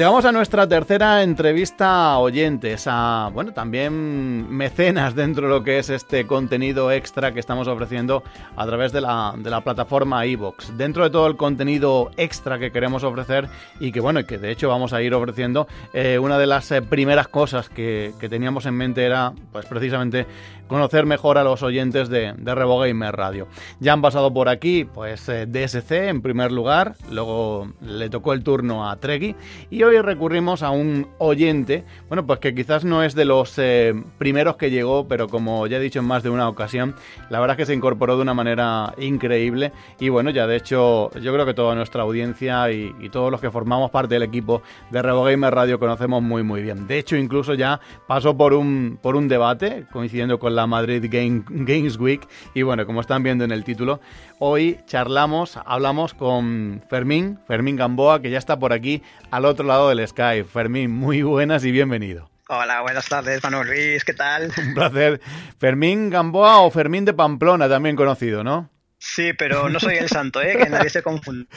Llegamos a nuestra tercera entrevista a oyentes, a, bueno, también mecenas dentro de lo que es este contenido extra que estamos ofreciendo a través de la, de la plataforma iVoox. Dentro de todo el contenido extra que queremos ofrecer y que, bueno, que de hecho vamos a ir ofreciendo, eh, una de las eh, primeras cosas que, que, teníamos en mente era, pues precisamente, conocer mejor a los oyentes de, de RevoGamer Radio. Ya han pasado por aquí, pues, eh, DSC en primer lugar, luego le tocó el turno a Treggy y hoy recurrimos a un oyente, bueno, pues que quizás no es de los eh, primeros que llegó, pero como ya he dicho en más de una ocasión, la verdad es que se incorporó de una manera increíble y bueno, ya de hecho yo creo que toda nuestra audiencia y, y todos los que formamos parte del equipo de RevoGamer Radio conocemos muy muy bien. De hecho, incluso ya pasó por un, por un debate coincidiendo con la Madrid Game, Games Week y bueno, como están viendo en el título, hoy charlamos, hablamos con Fermín, Fermín Gamboa, que ya está por aquí al otro lado del Skype. Fermín, muy buenas y bienvenido. Hola, buenas tardes, Manuel Luis, ¿qué tal? Un placer. Fermín Gamboa o Fermín de Pamplona, también conocido, ¿no? Sí, pero no soy el santo, ¿eh? que nadie se confunda.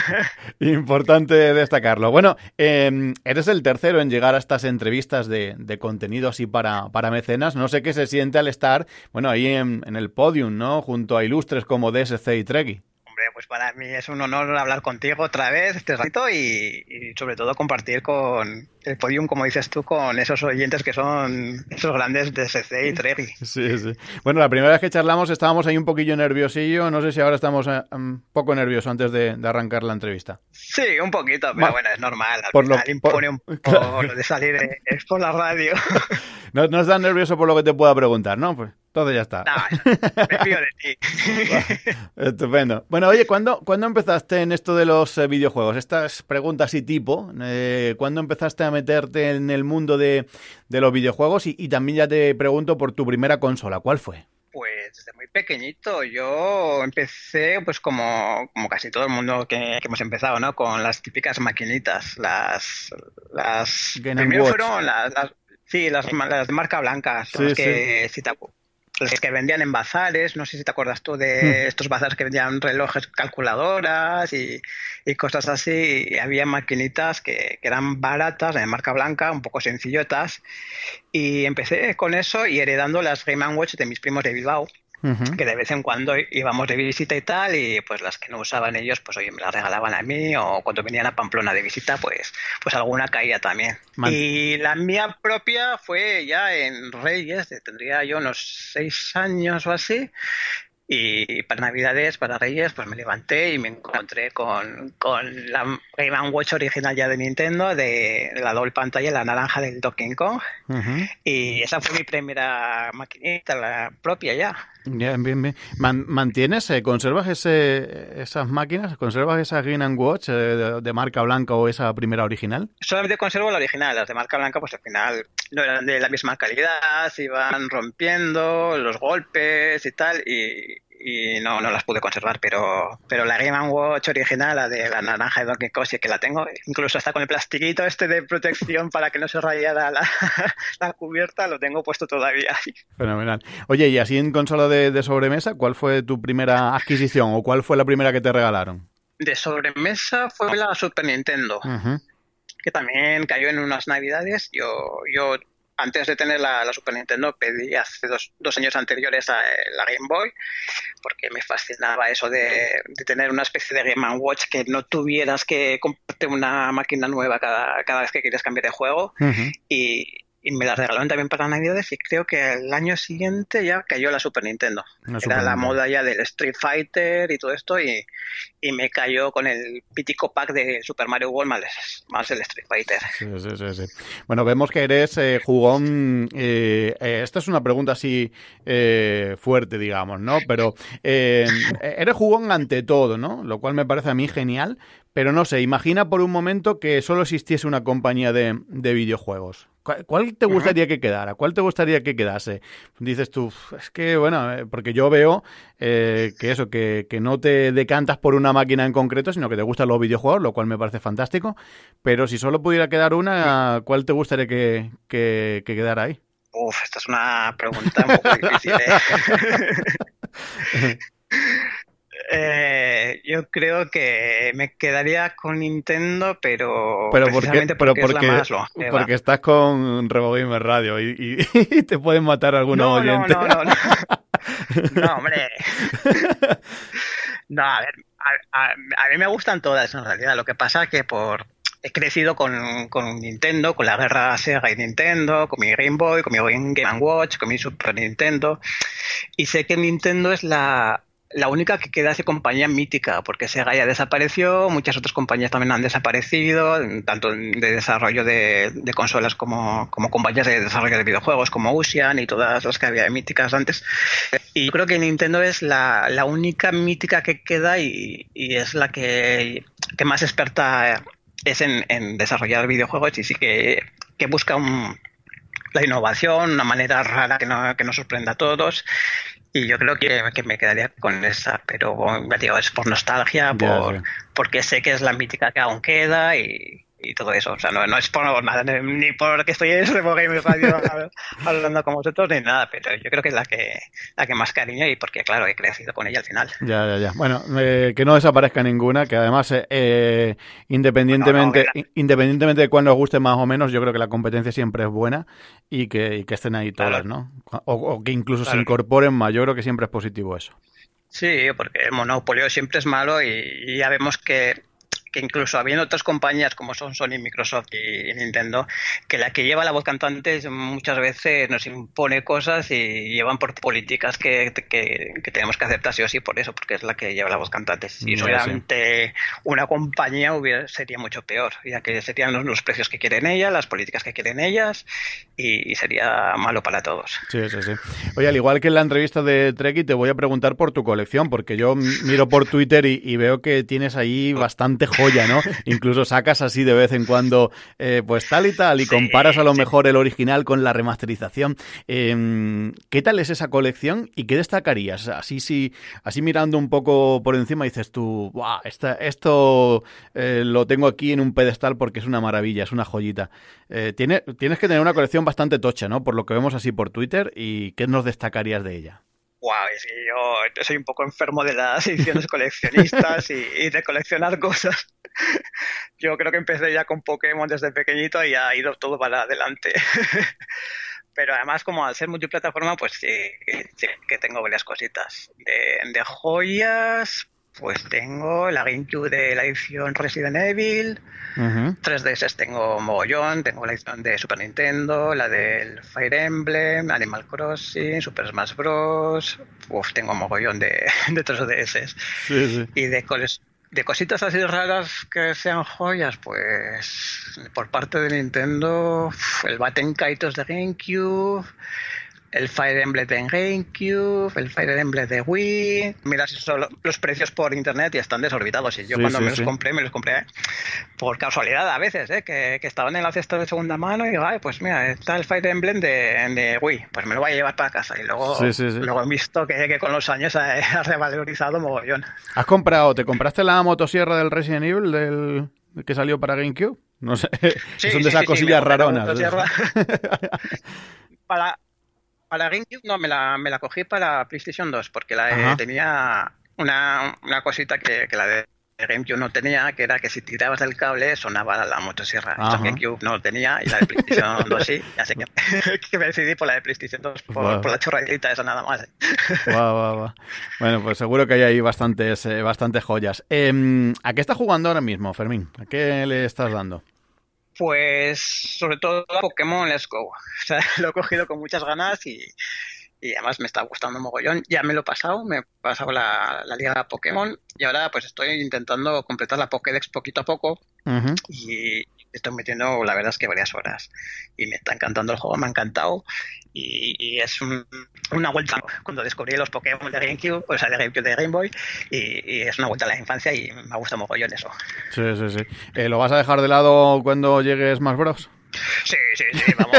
Importante destacarlo. Bueno, eh, eres el tercero en llegar a estas entrevistas de, de contenido así para, para, mecenas. No sé qué se siente al estar, bueno, ahí en, en el podium, ¿no? Junto a ilustres como DSC y Pues para mí es un honor hablar contigo otra vez este ratito y, y, sobre todo compartir con el podium, como dices tú, con esos oyentes que son esos grandes de SC y Tregui. Sí, sí. Bueno, la primera vez que charlamos estábamos ahí un poquillo nerviosillo. No sé si ahora estamos un eh, poco nerviosos antes de, de, arrancar la entrevista. Sí, un poquito, pero bueno, es normal. Al por final lo, impone por, un poco lo de salir es por la radio. no, no estás nervioso por lo que te pueda preguntar, ¿no? Pues todo ya está. No, me fío de ti. Estupendo. Bueno, oye, ¿cuándo, ¿cuándo empezaste en esto de los eh, videojuegos? Estas preguntas y tipo, eh, ¿cuándo empezaste a meterte en el mundo de, de los videojuegos? Y, y, también ya te pregunto por tu primera consola, ¿cuál fue? Pues desde muy pequeñito. Yo empecé, pues como, como casi todo el mundo que, que hemos empezado, ¿no? Con las típicas maquinitas, las... las primero fueron las, las Sí, las, las, de marca blanca, son sí, las que sí. si te, las que vendían en bazares, no sé si te acuerdas tú de estos bazares que vendían relojes calculadoras y, y cosas así, y había maquinitas que, que, eran baratas, de marca blanca, un poco sencillotas, y empecé con eso y heredando las Game Watch de mis primos de Bilbao. Uh -huh. que de vez en cuando íbamos de visita y tal, y pues las que no usaban ellos, pues oye, me las regalaban a mí, o cuando venían a Pamplona de visita, pues, pues alguna caía también. Man. Y la mía propia fue ya en Reyes, tendría yo unos seis años o así, y para Navidades, para Reyes, pues me levanté y me encontré con, con la Game Watch original ya de Nintendo, de la doble pantalla, la naranja del Donkey Kong. Uh -huh. Y esa fue mi primera maquinita, la propia ya. Bien, bien, bien. Man, ¿Mantienes, eh, conservas ese, esas máquinas? ¿Conservas esa Game Watch eh, de, de, marca blanca o esa primera original? Solamente conservo la original. Las de marca blanca, pues al final no eran de la misma calidad, se iban rompiendo los golpes y tal, y, y no, no las pude conservar, pero, pero la Game Watch original, la de la naranja de Donkey Kong, sí que la tengo, incluso hasta con el plastiquito este de protección para que no se rayara la, la cubierta, lo tengo puesto todavía. Fenomenal. Oye, y así en consola de, de, sobremesa, ¿cuál fue tu primera adquisición o cuál fue la primera que te regalaron? De sobremesa fue la Super Nintendo. Uh -huh que también cayó en unas navidades. Yo, yo antes de tener la, la, Super Nintendo pedí hace dos, dos años anteriores a, la Game Boy porque me fascinaba eso de, de, tener una especie de Game Watch que no tuvieras que comprarte una máquina nueva cada, cada vez que quieres cambiar de juego uh -huh. y, y me las regalaron también para Navidades y creo que el año siguiente ya cayó la Super Nintendo. La Super Era la Nintendo. moda ya del Street Fighter y todo esto y, y, me cayó con el pítico pack de Super Mario World más, más el Street Fighter. Sí, sí, sí, sí. Bueno, vemos que eres eh, jugón. Eh, eh, esta es una pregunta así eh, fuerte, digamos, ¿no? Pero eh, eres jugón ante todo, ¿no? Lo cual me parece a mí genial. Pero no sé, imagina por un momento que solo existiese una compañía de, de videojuegos. ¿Cuál te gustaría que quedara? ¿Cuál te gustaría que quedase? Dices tú, es que, bueno, eh, porque yo veo eh, que eso, que, que, no te decantas por una máquina en concreto, sino que te gustan los videojuegos, lo cual me parece fantástico. Pero si solo pudiera quedar una, ¿cuál te gustaría que, que, que quedara ahí? Uf, esta es una pregunta un poco difícil, ¿eh? Eh, yo creo que me quedaría con Nintendo, pero, pero precisamente porque, pero porque, es la más porque estás con Revo Gamer Radio y, te pueden matar algunos no, oyentes. No, no, no, no. hombre. No, a ver, a, a, mí me gustan todas en realidad. Lo que pasa es que por he crecido con, con, Nintendo, con la guerra Sega y Nintendo, con mi Game Boy, con mi Game Watch, con mi Super Nintendo. Y sé que Nintendo es la, la única que queda de compañía mítica, porque Sega ya desapareció, muchas otras compañías también han desaparecido, tanto de desarrollo de, consolas como, como, compañías de desarrollo de videojuegos, como Ocean y todas las que había míticas antes. Y creo que Nintendo es la, la única mítica que queda y, y es la que, que, más experta es en, en, desarrollar videojuegos y sí que, que busca un, la innovación, una manera rara que no, que nos sorprenda a todos y yo creo que, que, me quedaría con esa, pero digo, es por nostalgia, por, porque sé que es la mítica que aún queda y, y todo eso. O sea, no, no es por nada, ni porque estoy en Radio hablando con vosotros, ni nada, pero yo creo que es la que, la que más cariño y porque, claro, he crecido con ella al final. Ya, ya, ya. Bueno, eh, que no desaparezca ninguna, que además, eh, eh independientemente, independientemente de cuál nos guste más o menos, yo creo que la competencia siempre es buena y que, y que estén ahí todas, ¿no? O, que incluso se incorporen más, yo creo que siempre es positivo eso. Sí, porque el monopolio siempre es malo y ya vemos que que incluso habiendo otras compañías como son Sony, Microsoft y Nintendo, que la que lleva la voz cantante muchas veces nos impone cosas y llevan por políticas que, que, tenemos que aceptar sí o sí por eso, porque es la que lleva la voz cantante. Si solamente una compañía hubiera, sería mucho peor, ya que serían los, precios que quieren ellas, las políticas que quieren ellas y, sería malo para todos. Sí, sí, sí. Oye, al igual que en la entrevista de Treki, te voy a preguntar por tu colección, porque yo miro por Twitter y, y veo que tienes ahí bastante joya, ¿no? Incluso sacas así de vez en cuando, eh, pues tal y tal, y comparas a lo mejor el original con la remasterización. Em, ¿Qué tal es esa colección y qué destacarías? Así, sí, así mirando un poco por encima dices tú, wow, esto eh, lo tengo aquí en un pedestal porque es una maravilla, es una joyita. Eh, tienes que tener una colección bastante tocha, ¿no? Por lo que vemos así por Twitter, ¿y qué nos destacarías de ella? Wow, es que yo soy un poco enfermo de las ediciones coleccionistas y, de coleccionar cosas. Yo creo que empecé ya con Pokémon desde pequeñito y ha ido todo para adelante. Pero además, como al ser multiplataforma, pues sí, que tengo varias cositas. De, de joyas, pues tengo la GameCube de la edición Resident Evil, 3DS tengo mogollón, tengo la edición de Super Nintendo, la del Fire Emblem, Animal Crossing, Super Smash Bros. Uf, tengo mogollón de, de 3DS. Y de, de cositas así raras que sean joyas, pues por parte de Nintendo, el Batten Kaitos de GameCube el Fire Emblem de GameCube, el Fire Emblem de Wii. Mira, si son los precios por internet y están desorbitados. Y yo cuando me los compré, me los compré por casualidad a veces, ¿eh? que, estaban en la cesta de segunda mano y digo, pues mira, está el Fire Emblem de, Wii, pues me lo voy a llevar para casa. Y luego, luego he visto que, con los años ha, revalorizado mogollón. ¿Has comprado, te compraste la motosierra del Resident Evil del que salió para GameCube? No sé, son de esas cosillas raronas. para, para GameCube no, me la, me la cogí para PlayStation 2 porque la tenía una, una cosita que, que la de GameCube no tenía, que era que si tirabas del cable sonaba la motosierra. Ajá. GameCube no tenía y la de PlayStation 2 sí. Así que, que, me decidí por la de PlayStation 2, por, la chorradita esa nada más. Bueno, pues seguro que hay ahí bastantes, eh, bastantes joyas. Eh, ¿A qué está jugando ahora mismo, Fermín? ¿A qué le estás dando? Pues sobre todo a Pokémon Let's Go. O sea, lo he cogido con muchas ganas y, y además me está gustando mogollón. Ya me lo he pasado, me he pasado la, la liga Pokémon y ahora pues estoy intentando completar la Pokédex poquito a poco y estoy metiendo la verdad es que varias horas y me está encantando el juego, me ha encantado y, es una vuelta cuando descubrí los Pokémon de GameCube, o sea, de GameCube de Game Boy, y, es una vuelta a la infancia y me gusta mogollón eso. Sí, sí, sí. Eh, ¿Lo vas a dejar de lado cuando llegues más Bros? Sí, sí, sí, vamos.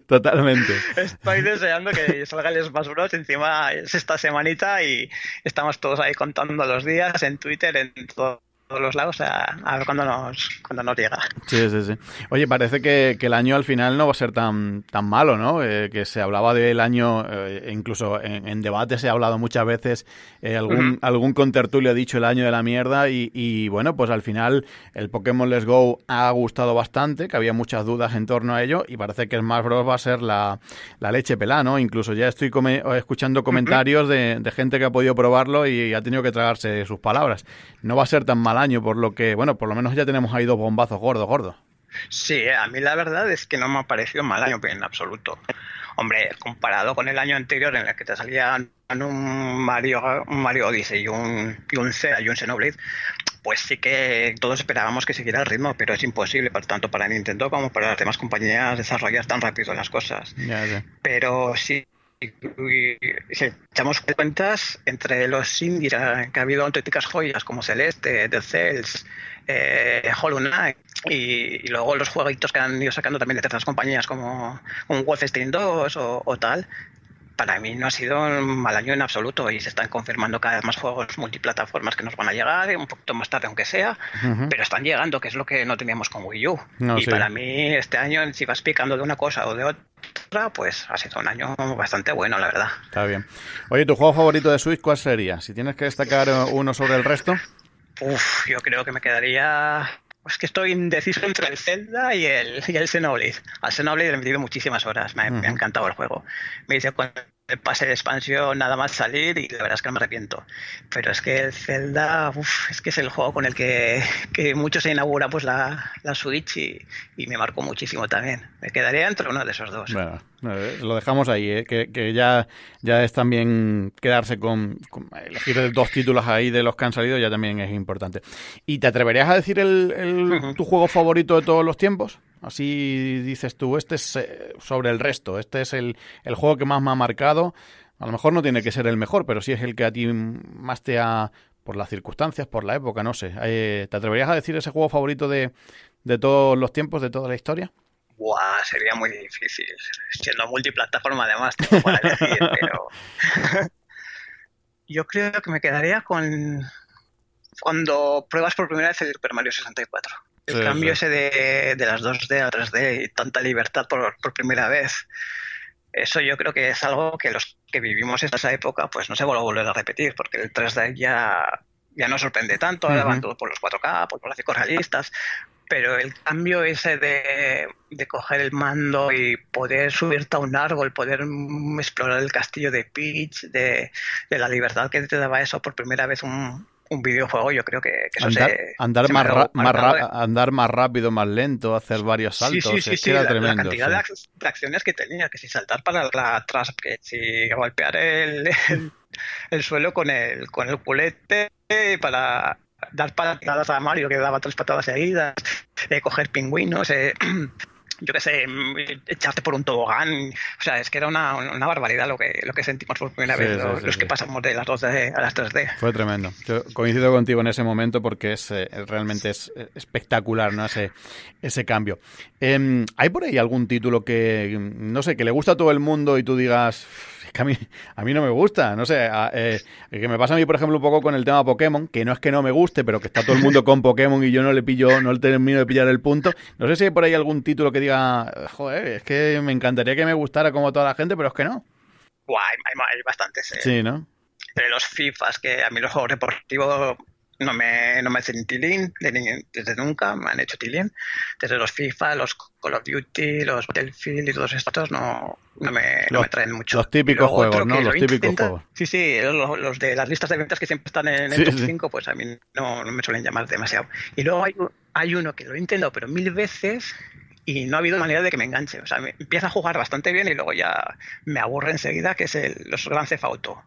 Totalmente. Estoy deseando que salga el Smash Bros. Encima es esta semanita y estamos todos ahí contando los días en Twitter, en todo todos los lados a, ver cuándo nos, cuando nos llega. Sí, sí, sí. Oye, parece que, el año al final no va a ser tan, tan malo, ¿no? Eh, que se hablaba del año, eh, incluso en, debate se ha hablado muchas veces, eh, algún, algún contertulio ha dicho el año de la mierda y, y, bueno, pues al final el Pokémon Let's Go ha gustado bastante, que había muchas dudas en torno a ello y parece que Smash Bros. va a ser la, la leche pelá, ¿no? Incluso ya estoy escuchando comentarios de, de gente que ha podido probarlo y ha tenido que tragarse sus palabras. No va a ser tan mal año, por lo que, bueno, por lo menos ya tenemos ahí dos bombazos gordos, gordos. Sí, a mí la verdad es que no me ha parecido mal año en absoluto. Hombre, comparado con el año anterior en el que te salían un Mario, un Mario Odyssey y un, y un Zelda y un Xenoblade, pues sí que todos esperábamos que siguiera el ritmo, pero es imposible, tanto, para Nintendo como para las demás compañías desarrollar tan rápido las cosas. Pero sí si echamos cuentas, entre los indies que ha habido auténticas joyas como Celeste, The Cells, eh, Hollow Knight y, luego los jueguitos que han ido sacando también de terceras compañías como un Wolfenstein 2 o, tal, para mí no ha sido un mal año en absoluto y se están confirmando cada vez más juegos multiplataformas que nos van a llegar, un poquito más tarde aunque sea, pero están llegando, que es lo que no teníamos con Wii U. y para mí este año, si vas picando de una cosa o de otra, pues ha sido un año bastante bueno, la verdad. Está bien. Oye, ¿tu juego favorito de Switch cuál sería? Si tienes que destacar uno sobre el resto. Uf, yo creo que me quedaría es que estoy indeciso entre el Zelda y el, y el Xenoblade. Al Xenoblade le he metido muchísimas horas, me, me ha encantado el juego. Me dice cuando el pase de expansión nada más salir y la verdad es que no me arrepiento. Pero es que el Zelda, uf, es que es el juego con el que, que mucho se inaugura pues la, la Switch y, y, me marcó muchísimo también. Me quedaría entre uno de esos dos. Bueno, eh, lo dejamos ahí, ¿eh? que, que, ya, ya es también quedarse con, elegir dos títulos ahí de los que han salido ya también es importante. ¿Y te atreverías a decir el, el tu juego favorito de todos los tiempos? Así dices tú, este es eh, sobre el resto, este es el, el juego que más me ha marcado. A lo mejor no tiene que ser el mejor, pero sí es el que a ti más te ha, por las circunstancias, por la época, no sé. Eh, ¿Te atreverías a decir ese juego favorito de, de todos los tiempos, de toda la historia? Buah, sería muy difícil. Siendo multiplataforma además, tengo para elegir, pero... Yo creo que me quedaría con cuando pruebas por primera vez el Super Mario 64. El cambio ese de, de, las 2D a 3D y tanta libertad por, por, primera vez. Eso yo creo que es algo que los que vivimos en esa época pues no se vuelve a volver a repetir, porque el 3D ya, ya no sorprende tanto, ahora van todos por los 4K, por los gráficos realistas, pero el cambio ese de, de, coger el mando y poder subirte a un árbol, poder explorar el castillo de Peach, de, de la libertad que te daba eso por primera vez un, un videojuego, yo creo que, eso andar, se, andar, más más andar más rápido, más lento, hacer varios saltos. Sí, sí, sí, la, cantidad de acciones que tenía, que si saltar para la atrás, que si golpear el, el, suelo con el, con el culete para dar patadas a Mario, que daba tres patadas seguidas, eh, coger pingüinos, eh, yo qué sé, echarte por un tobogán. O sea, es que era una, una barbaridad lo que, lo que sentimos por primera vez, los, que pasamos de las 2D a las 3D. Fue tremendo. Yo coincido contigo en ese momento porque es eh, realmente es espectacular ¿no? ese, ese cambio. Eh, ¿Hay por ahí algún título que, no sé, que le gusta a todo el mundo y tú digas que a mí, a mí no me gusta, no sé, eh, que me pasa a mí, por ejemplo, un poco con el tema Pokémon, que no es que no me guste, pero que está todo el mundo con Pokémon y yo no le pillo, no le termino de pillar el punto. No sé si hay por ahí algún título que diga, joder, es que me encantaría que me gustara como toda la gente, pero es que no. Guay, hay, hay, bastantes. Eh. Sí, ¿no? Entre los FIFAs, que a mí los juegos deportivos no me, no me hacen tilín desde nunca, me han hecho tilín. Desde los FIFA, los Call of Duty, los Battlefield y todos estos no, no, me, no me traen mucho. Los típicos juegos, ¿no? Los típicos juegos. Sí, sí, los, de las listas de ventas que siempre están en el top 5, pues a mí no, no, me suelen llamar demasiado. Y luego hay, hay uno que lo he intentado, pero mil veces y no ha habido manera de que me enganche. O sea, me empieza a jugar bastante bien y luego ya me aburre enseguida, que es el, los Grand Theft Auto.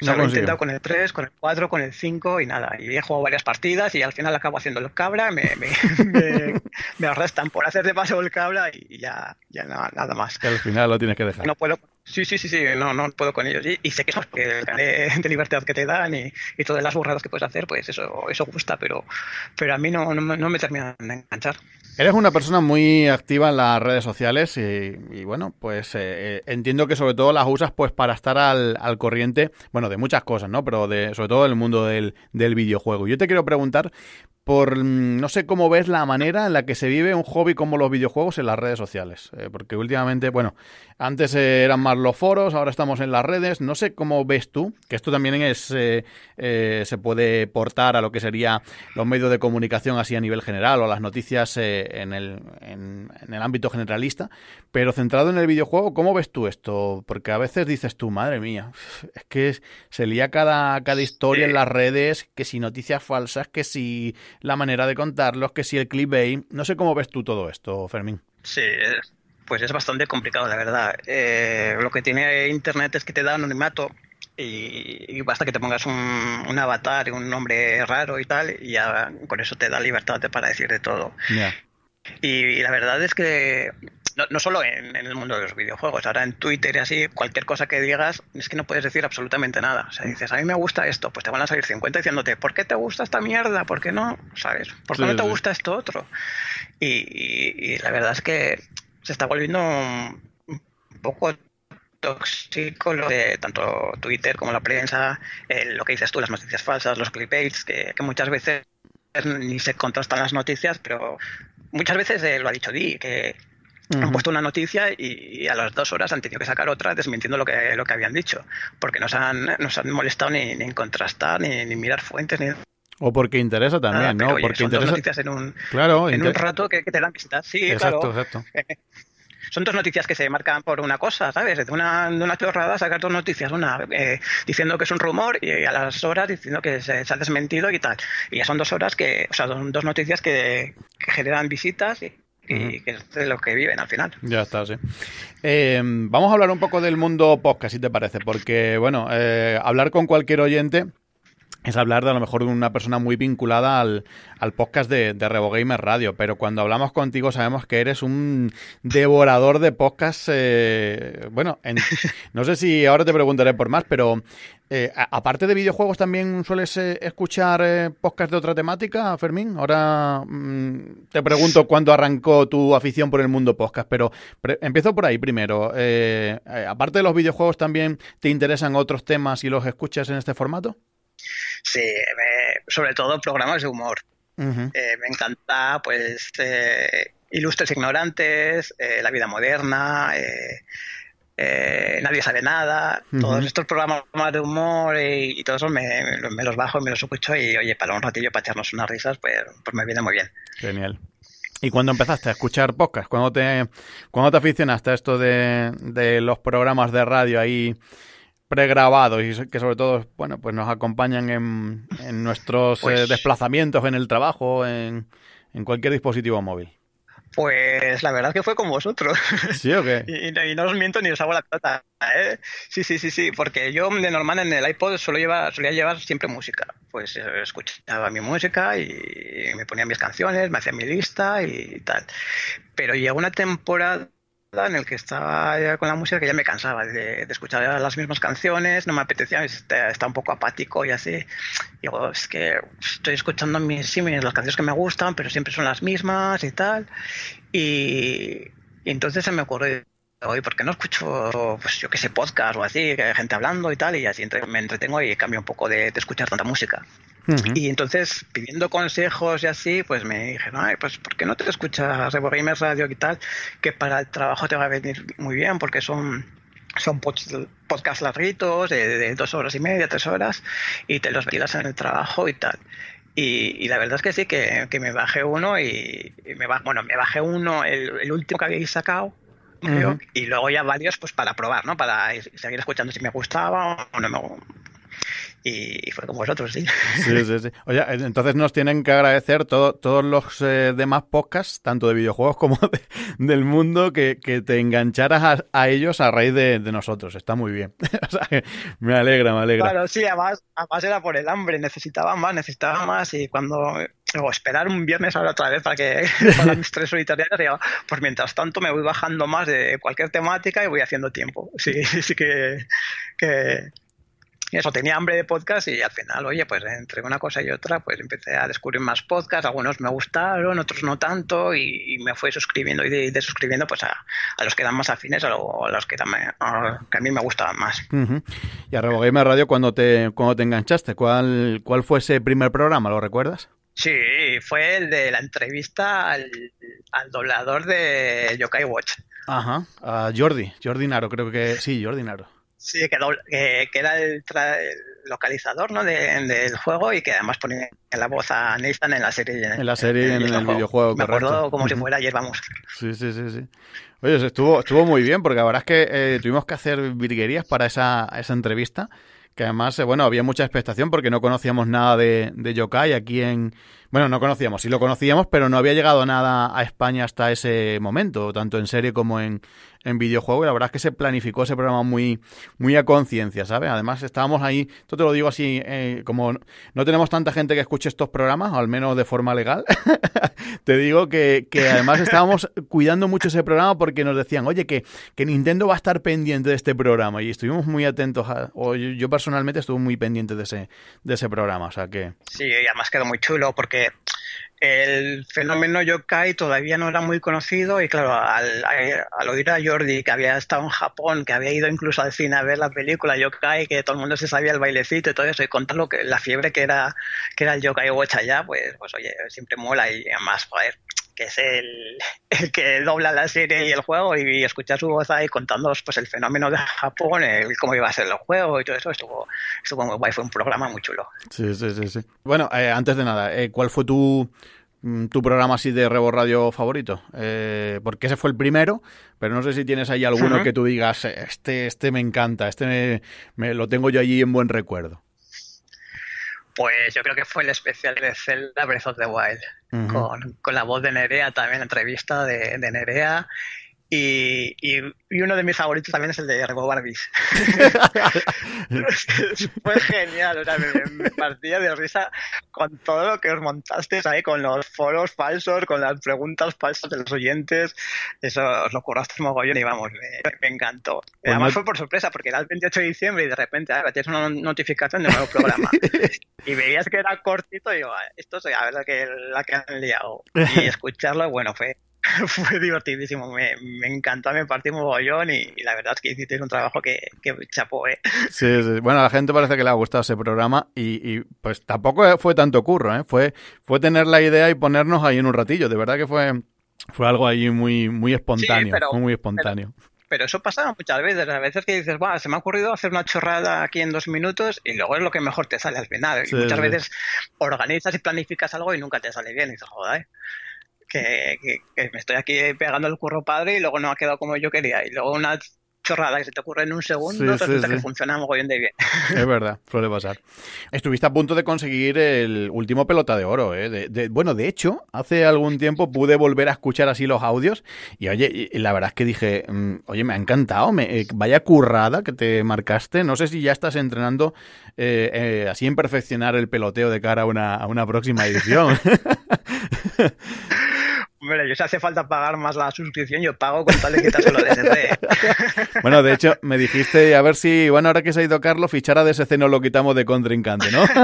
No lo he intentado con el 3, con el 4, con el 5 y nada. Y he jugado varias partidas y al final acabo haciendo el cabra, me, me, arrestan por hacer de paso el cabra y ya, ya nada, más. Que al final lo tienes que dejar. No puedo, Sí, sí, sí, sí, no, no puedo con ellos. Y, sé que que el de, libertad que te dan y, y, todas las burradas que puedes hacer, pues eso, eso gusta, pero, pero a mí no, no, me termina de enganchar. Eres una persona muy activa en las redes sociales y, bueno, pues eh, eh, entiendo que sobre todo las usas pues para estar al, al, corriente, bueno, de muchas cosas, ¿no? Pero de, sobre todo del mundo del, del videojuego. Yo te quiero preguntar por mm, no sé cómo ves la manera en la que se vive un hobby como los videojuegos en las redes sociales. Eh, porque últimamente, bueno, antes eran más los foros, ahora estamos en las redes. No sé cómo ves tú, que esto también es eh, eh, se puede portar a lo que sería los medios de comunicación así a nivel general o las noticias en el, en, el ámbito generalista. Pero centrado en el videojuego, ¿cómo ves tú esto? Porque a veces dices tú, madre mía, es que se lía cada, cada historia en las redes, que si noticias falsas, que si la manera de contarlos, que si el clickbait. No sé cómo ves tú todo esto, Fermín. Sí, pues es bastante complicado, la verdad. Eh, lo que tiene Internet es que te da anonimato y, basta que te pongas un, avatar y un nombre raro y tal, y ya con eso te da libertad para decir de todo. y, la verdad es que no, no solo en, el mundo de los videojuegos, ahora en Twitter y así, cualquier cosa que digas es que no puedes decir absolutamente nada. O sea, dices, a mí me gusta esto, pues te van a salir 50 diciéndote, ¿por qué te gusta esta mierda? ¿Por qué no? ¿Sabes? ¿Por qué no te gusta esto otro? Y, la verdad es que se está volviendo un poco tóxico lo de tanto Twitter como la prensa, lo que dices tú, las noticias falsas, los clickbaits, que, que muchas veces ni se contrastan las noticias, pero muchas veces eh, lo ha dicho Di, que han puesto una noticia y, a las dos horas han tenido que sacar otra desmintiendo lo que, lo que habían dicho, porque no se han, han molestado ni, en contrastar, ni, ni, mirar fuentes, ni... O porque interesa también, ¿no? porque son interesa... dos noticias en un, claro, en un rato que, te dan visitas. Sí, exacto, exacto. son dos noticias que se marcan por una cosa, ¿sabes? De una, de una chorrada sacar dos noticias, una eh, diciendo que es un rumor y a las horas diciendo que se, ha desmentido y tal. Y ya son dos horas que, o sea, son dos noticias que, que generan visitas y, y que es de lo que viven al final. Ya está, sí. Eh, vamos a hablar un poco del mundo podcast, si te parece, porque, bueno, eh, hablar con cualquier oyente es hablar de a lo mejor de una persona muy vinculada al, al podcast de, de RevoGamer Radio, pero cuando hablamos contigo sabemos que eres un devorador de podcasts. Eh, bueno, no sé si ahora te preguntaré por más, pero eh, aparte de videojuegos, ¿también sueles eh, escuchar eh, podcasts de otra temática, Fermín? Ahora mm, te pregunto cuándo arrancó tu afición por el mundo podcast, pero empiezo por ahí primero. aparte de los videojuegos, ¿también te interesan otros temas y los escuchas en este formato? Sí, sobre todo programas de humor. Eh, me encanta, pues, eh, Ilustres Ignorantes, eh, La Vida Moderna, Nadie sabe nada, todos estos programas de humor y, todos eso me, los bajo, me los escucho y, oye, para un ratillo, para echarnos unas risas, pues, pues me viene muy bien. Genial. ¿Y cuándo empezaste a escuchar podcast? ¿Cuándo te, cuando te aficionaste a esto de, de los programas de radio ahí pregrabados y que sobre todo bueno pues nos acompañan en, en nuestros eh, pues desplazamientos en el trabajo en, en, cualquier dispositivo móvil. Pues la verdad que fue con vosotros. Sí o qué y, no os miento ni os hago la plata ¿eh? sí sí sí sí porque yo de normal en el iPod solo lleva, solía llevar siempre música. Pues eh, escuchaba mi música y me ponía mis canciones me hacía mi lista y tal. Pero llegó una temporada en el que estaba ya con la música que ya me cansaba de, escuchar las mismas canciones, no me apetecía, está, un poco apático y así. Digo, es que estoy escuchando mis, las canciones que me gustan, pero siempre son las mismas y tal. Y, entonces se me ocurrió, hoy ¿por qué no escucho, pues yo qué sé, podcast o así, que hay gente hablando y tal? Y así me entretengo y cambio un poco de escuchar tanta música. Y entonces, pidiendo consejos y así, pues me dije, no, pues ¿por qué no te escuchas Revo Gamer Radio y tal? Que para el trabajo te va a venir muy bien porque son son podcasts larguitos de, dos horas y media, tres horas, y te los veías en el trabajo y tal. Y, la verdad es que sí, que, me bajé uno y, me bueno, me bajé uno, el, último que habéis sacado, y luego ya varios pues para probar, ¿no? Para seguir escuchando si me gustaba o no me, y fue como vosotros, sí. Sí, sí, sí. Oye, entonces nos tienen que agradecer todos los eh, demás podcasts, tanto de videojuegos como del mundo, que, te engancharas a, ellos a raíz de, nosotros. Está muy bien. o sea, me alegra, me alegra. Claro, sí, además, además era por el hambre, necesitaba más, necesitaba más y cuando o esperar un viernes ahora otra vez para que para mis tres solitarias, digo, pues mientras tanto me voy bajando más de cualquier temática y voy haciendo tiempo. Sí, sí que, que y eso, tenía hambre de podcast y al final, oye, pues entre una cosa y otra, pues empecé a descubrir más podcasts, algunos me gustaron, otros no tanto, y, me fui suscribiendo y de, suscribiendo pues a, los que eran más afines a, los que, a, mí me gustaban más. Y a Rebogamer Radio, cuando te, cuando te enganchaste, ¿cuál, ¿cuál fue ese primer programa? ¿Lo recuerdas? Sí, fue el de la entrevista al, doblador de Yokai Watch. Ajá, a Jordi, Jordi Naro, creo que sí, Jordi Naro. Sí, que, que era el, localizador ¿no? del juego y que además ponía la voz a Nathan en la serie. En, la serie, en, el, videojuego, Me acuerdo como si fuera ayer, vamos. Sí, sí, sí, sí. Oye, estuvo, estuvo muy bien porque la verdad es que eh, tuvimos que hacer virguerías para esa, esa entrevista que además, eh, bueno, había mucha expectación porque no conocíamos nada de, de Yokai aquí en, bueno, no conocíamos, sí lo conocíamos, pero no había llegado nada a España hasta ese momento, tanto en serie como en, en videojuego. Y la verdad es que se planificó ese programa muy, muy a conciencia, ¿sabes? Además, estábamos ahí, esto te lo digo así, eh, como no tenemos tanta gente que escuche estos programas, al menos de forma legal, te digo que, que, además estábamos cuidando mucho ese programa porque nos decían, oye, que, que Nintendo va a estar pendiente de este programa. Y estuvimos muy atentos, a, o yo, personalmente estuve muy pendiente de ese, de ese programa, o sea que... Sí, y además quedó muy chulo porque el fenómeno yokai todavía no era muy conocido y claro, al, oír a Jordi que había estado en Japón, que había ido incluso al cine a ver la película yokai, que todo el mundo se sabía el bailecito y todo eso, y contar lo que la fiebre que era que era el yokai watch allá, pues, pues oye, siempre mola y además, joder, que es el, el, que dobla la serie y el juego y, escuchar su voz ahí contándonos pues el fenómeno de Japón, el, cómo iba a ser el juego y todo eso, estuvo, estuvo muy guay, fue un programa muy chulo. Sí, sí, sí. sí. Bueno, eh, antes de nada, eh, ¿cuál fue tu, mm, tu programa así de Rebo Radio favorito? Eh, porque ese fue el primero, pero no sé si tienes ahí alguno que tú digas, este, este me encanta, este me, lo tengo yo allí en buen recuerdo. Pues yo creo que fue el especial de Zelda Breath of the Wild, con, con, la voz de Nerea también, entrevista de, de Nerea y, y, uno de mis favoritos también es el de Rebo Barbis. Fue genial, o sea, me, partía de risa con todo lo que os montasteis ahí, con los foros falsos, con las preguntas falsas de los oyentes. Eso os lo curraste mogollón y vamos, me, encantó. Pues Además fue por sorpresa, porque era el 28 de diciembre y de repente ah, tienes una notificación de un nuevo programa. y veías que era cortito y digo, ah, esto es la que, la que han liado. Y escucharlo, bueno, fue fue divertidísimo, me, encantó, me partí un bollón y, la verdad es que hiciste un trabajo que, que chapó, ¿eh? Sí, sí, bueno, a la gente parece que le ha gustado ese programa y, pues tampoco fue tanto curro, ¿eh? Fue, fue tener la idea y ponernos ahí en un ratillo, de verdad que fue, fue algo ahí muy, muy espontáneo, fue muy espontáneo. Pero, eso pasa muchas veces, a veces que dices, se me ha ocurrido hacer una chorrada aquí en dos minutos y luego es lo que mejor te sale al final. y muchas veces organizas y planificas algo y nunca te sale bien y dices, joder que, me estoy aquí pegando el curro padre y luego no ha quedado como yo quería. Y luego una chorrada que se te ocurre en un segundo, sí, que funciona muy bien de bien. Es verdad, suele pasar. Estuviste a punto de conseguir el último pelota de oro, ¿eh? De, bueno, de hecho, hace algún tiempo pude volver a escuchar así los audios y oye, la verdad es que dije, mm, oye, me ha encantado, me, eh, vaya currada que te marcaste. No sé si ya estás entrenando eh, eh, así en perfeccionar el peloteo de cara a una, a una próxima edición. Hombre, yo si hace falta pagar más la suscripción, yo pago con tal de quitárselo de DSC. bueno, de hecho, me dijiste a ver si, bueno, ahora que se ha ido Carlos, fichar a DSC no lo quitamos de contrincante, ¿no?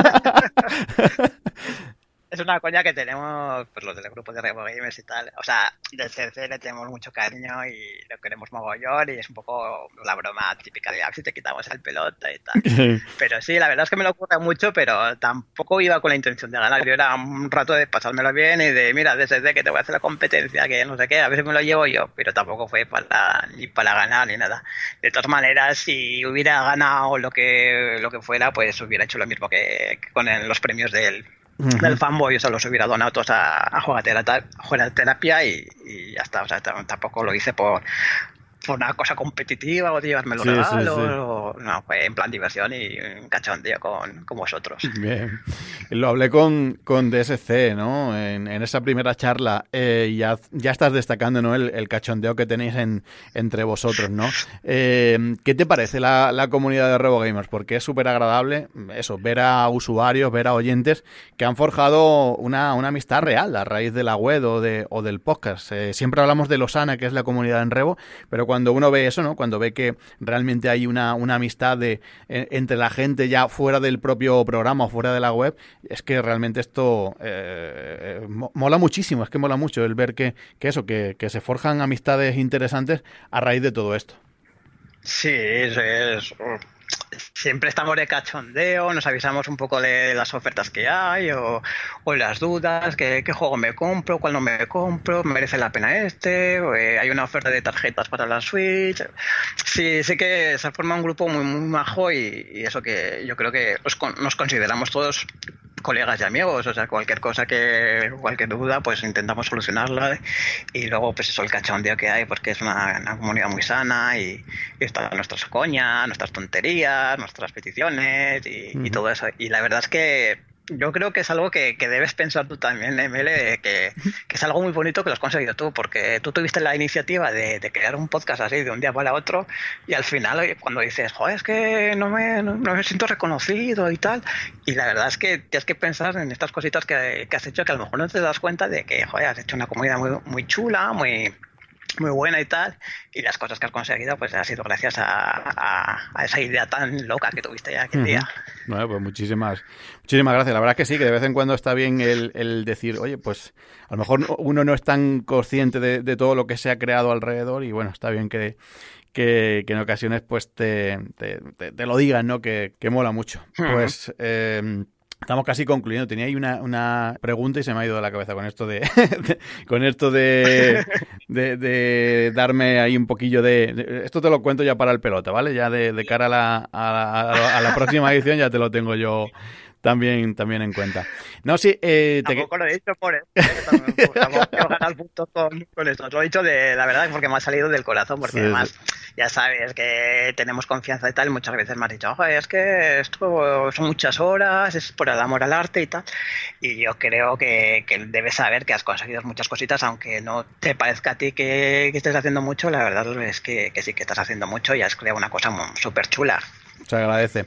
es una coña que tenemos pues los del grupo de Revo Gamers y tal. O sea, del CC le tenemos mucho cariño y lo queremos mogollón y es un poco la broma típica de ah, si te quitamos el pelota y tal. pero sí, la verdad es que me lo ocurre mucho, pero tampoco iba con la intención de ganar. Yo era un rato de pasármelo bien y de, mira, desde que te voy a hacer la competencia, que no sé qué, a veces me lo llevo yo, pero tampoco fue para ni para ganar ni nada. De todas maneras, si hubiera ganado lo que, lo que fuera, pues hubiera hecho lo mismo que, con los premios del del fanboy, o sea, los hubiera donado todos a, a jugar terapia y, y, ya está. O sea, tampoco lo hice por, por una cosa competitiva o de llevarme los regalos. no, fue en plan diversión y un cachondeo con, con vosotros. Bien. Lo hablé con, con DSC, ¿no? En, esa primera charla. Eh, ya, ya estás destacando, ¿no? El, cachondeo que tenéis en, entre vosotros, ¿no? Eh, ¿Qué te parece la, la comunidad de RevoGamers? Porque es súper agradable, eso, ver a usuarios, ver a oyentes que han forjado una, una amistad real a raíz de la web o, de, o del podcast. Eh, siempre hablamos de Losana, que es la comunidad en Revo, pero cuando uno ve eso, ¿no? Cuando ve que realmente hay una, una amistad de, entre la gente ya fuera del propio programa o fuera de la web, es que realmente esto eh, mola muchísimo, es que mola mucho el ver que, que eso, que, que se forjan amistades interesantes a raíz de todo esto. Sí, es, siempre estamos de cachondeo, nos avisamos un poco de las ofertas que hay o, las dudas, qué juego me compro, cuál no me compro, merece la pena este, eh, hay una oferta de tarjetas para la Switch. Sí, sí que se forma un grupo muy, muy majo y, eso que yo creo que nos consideramos todos colegas y amigos, o sea, cualquier cosa que, cualquier duda, pues intentamos solucionarla y luego pues eso, el cachondeo que hay, porque es una, comunidad muy sana y, y están nuestras coñas, nuestras tonterías, nuestras peticiones y, todo eso. Y la verdad es que yo creo que es algo que, debes pensar tú también, ML, que, que, es algo muy bonito que lo has conseguido tú, porque tú tuviste la iniciativa de, crear un podcast así de un día para otro y al final cuando dices, joder, es que no me, no, me siento reconocido y tal, y la verdad es que tienes que pensar en estas cositas que, has hecho que a lo mejor no te das cuenta de que, joder, has hecho una comunidad muy, muy chula, muy muy buena y tal, y las cosas que has conseguido pues ha sido gracias a, esa idea tan loca que tuviste ya aquel día. Bueno, pues muchísimas, muchísimas gracias. La verdad es que sí, que de vez en cuando está bien el, decir, oye, pues a lo mejor uno no es tan consciente de, todo lo que se ha creado alrededor y bueno, está bien que, que, en ocasiones pues te, te, lo digan, ¿no? Que, mola mucho. Pues... Eh, Estamos casi concluyendo. Tenía ahí una, una, pregunta y se me ha ido de la cabeza con esto de, con esto de, de, darme ahí un poquillo de, Esto te lo cuento ya para el pelota, ¿vale? Ya de, cara a la, a, la, próxima edición ya te lo tengo yo también, también en cuenta. No, sí, eh, Tampoco lo he dicho por eso. ¿eh? ganar puntos con, con, esto. Lo he dicho de la verdad porque me ha salido del corazón, porque además ya sabes que tenemos confianza y tal, y muchas veces me has dicho, Ojo, es que esto son muchas horas, es por el amor al arte y tal. Y yo creo que, que debes saber que has conseguido muchas cositas, aunque no te parezca a ti que, estés haciendo mucho, la verdad es que, que, sí que estás haciendo mucho y has creado una cosa súper chula. Se agradece.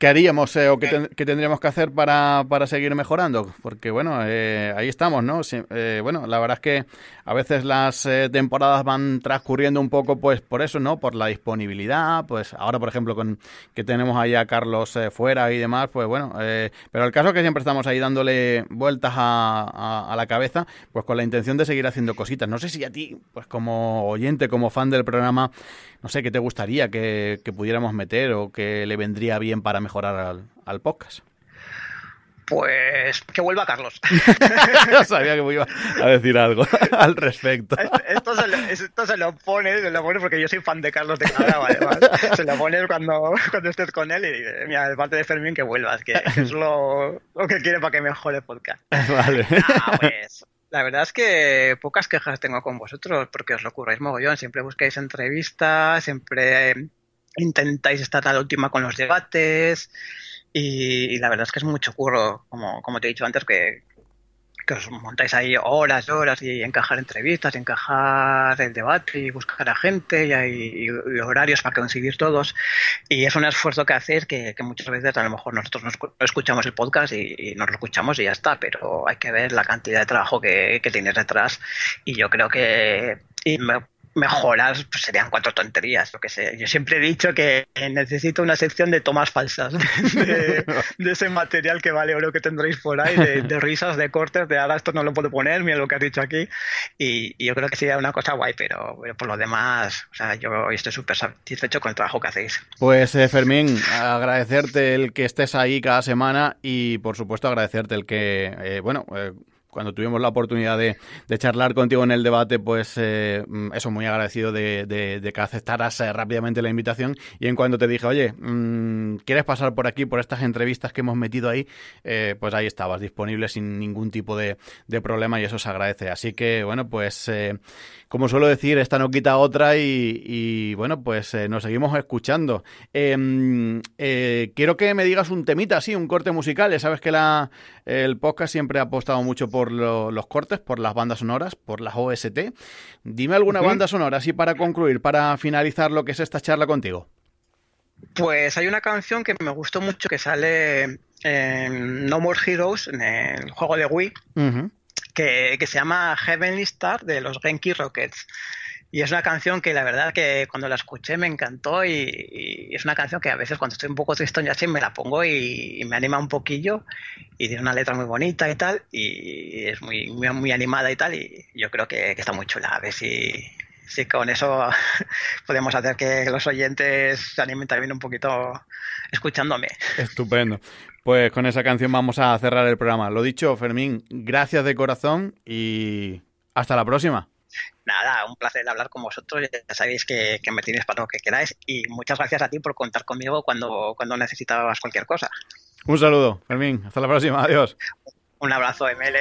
¿Qué haríamos eh, o qué, tendríamos que hacer para, para seguir mejorando? Porque, bueno, eh, ahí estamos, ¿no? Eh, bueno, la verdad es que a veces las temporadas van transcurriendo un poco, pues, por eso, ¿no? Por la disponibilidad, pues, ahora, por ejemplo, con que tenemos ahí a Carlos fuera y demás, pues, bueno, pero el caso es que siempre estamos ahí dándole vueltas a, a, la cabeza, pues, con la intención de seguir haciendo cositas. No sé si a ti, pues, como oyente, como fan del programa, no sé, ¿qué te gustaría que, que pudiéramos meter o que le vendría bien para mejorar mejorar al, al podcast? Pues que vuelva Carlos. sabía que me iba a decir algo al respecto. Esto se, lo, esto se lo pone, se lo pone porque yo soy fan de Carlos de Cabrera, además. Se lo pone cuando, cuando estés con él y dice, mira, de parte de Fermín que vuelvas, que, es lo, lo, que quiere para que mejore el podcast. Vale. Ah, pues, la verdad es que pocas quejas tengo con vosotros porque os lo curráis mogollón. Siempre buscáis entrevistas, siempre intentáis estar a la última con los debates y, la verdad es que es mucho curro, como, como te he dicho antes, que, que os montáis ahí horas y horas y encajar entrevistas, y encajar el debate y buscar a gente y, hay, horarios para conseguir todos. Y es un esfuerzo que hacer que, muchas veces a lo mejor nosotros nos escuchamos el podcast y, nos lo escuchamos y ya está, pero hay que ver la cantidad de trabajo que, que tienes detrás. Y yo creo que y mejorar pues serían cuatro tonterías, lo que sé. Yo siempre he dicho que necesito una sección de tomas falsas de, ese material que vale oro que tendréis por ahí, de, risas, de cortes, de ahora esto no lo puedo poner, mira lo que has dicho aquí. Y, yo creo que sería una cosa guay, pero, por lo demás, o sea, yo estoy súper satisfecho con el trabajo que hacéis. Pues eh, Fermín, agradecerte el que estés ahí cada semana y por supuesto agradecerte el que, eh, bueno, eh, cuando tuvimos la oportunidad de, charlar contigo en el debate, pues eh, mm, eso, muy agradecido de, que aceptaras eh, rápidamente la invitación. Y en cuanto te dije, oye, mm, ¿quieres pasar por aquí, por estas entrevistas que hemos metido ahí? Eh, pues ahí estabas, disponible sin ningún tipo de, problema y eso se agradece. Así que, bueno, pues como suelo decir, esta no quita otra y, bueno, pues nos seguimos escuchando. Em, quiero que me digas un temita, así, un corte musical. Sabes que la, el podcast siempre ha apostado mucho por por los cortes, por las bandas sonoras, por las OST. Dime alguna banda sonora, así para concluir, para finalizar lo que es esta charla contigo. Pues hay una canción que me gustó mucho que sale en No More Heroes, en el juego de Wii, que, que, se llama Heavenly Star de los Genki Rockets. Y es una canción que la verdad que cuando la escuché me encantó y, es una canción que a veces cuando estoy un poco tristón ya sí me la pongo y, me anima un poquillo y tiene una letra muy bonita y tal y es muy, muy, animada y tal y yo creo que, está muy chula. A ver si, si con eso podemos hacer que los oyentes se animen también un poquito escuchándome. Estupendo. Pues con esa canción vamos a cerrar el programa. Lo dicho, Fermín, gracias de corazón y hasta la próxima. Nada, un placer hablar con vosotros. Ya sabéis que, me tienes para lo que queráis. Y muchas gracias a ti por contar conmigo cuando, cuando necesitabas cualquier cosa. Un saludo, Fermín. Hasta la próxima. Adiós. Un abrazo, ML.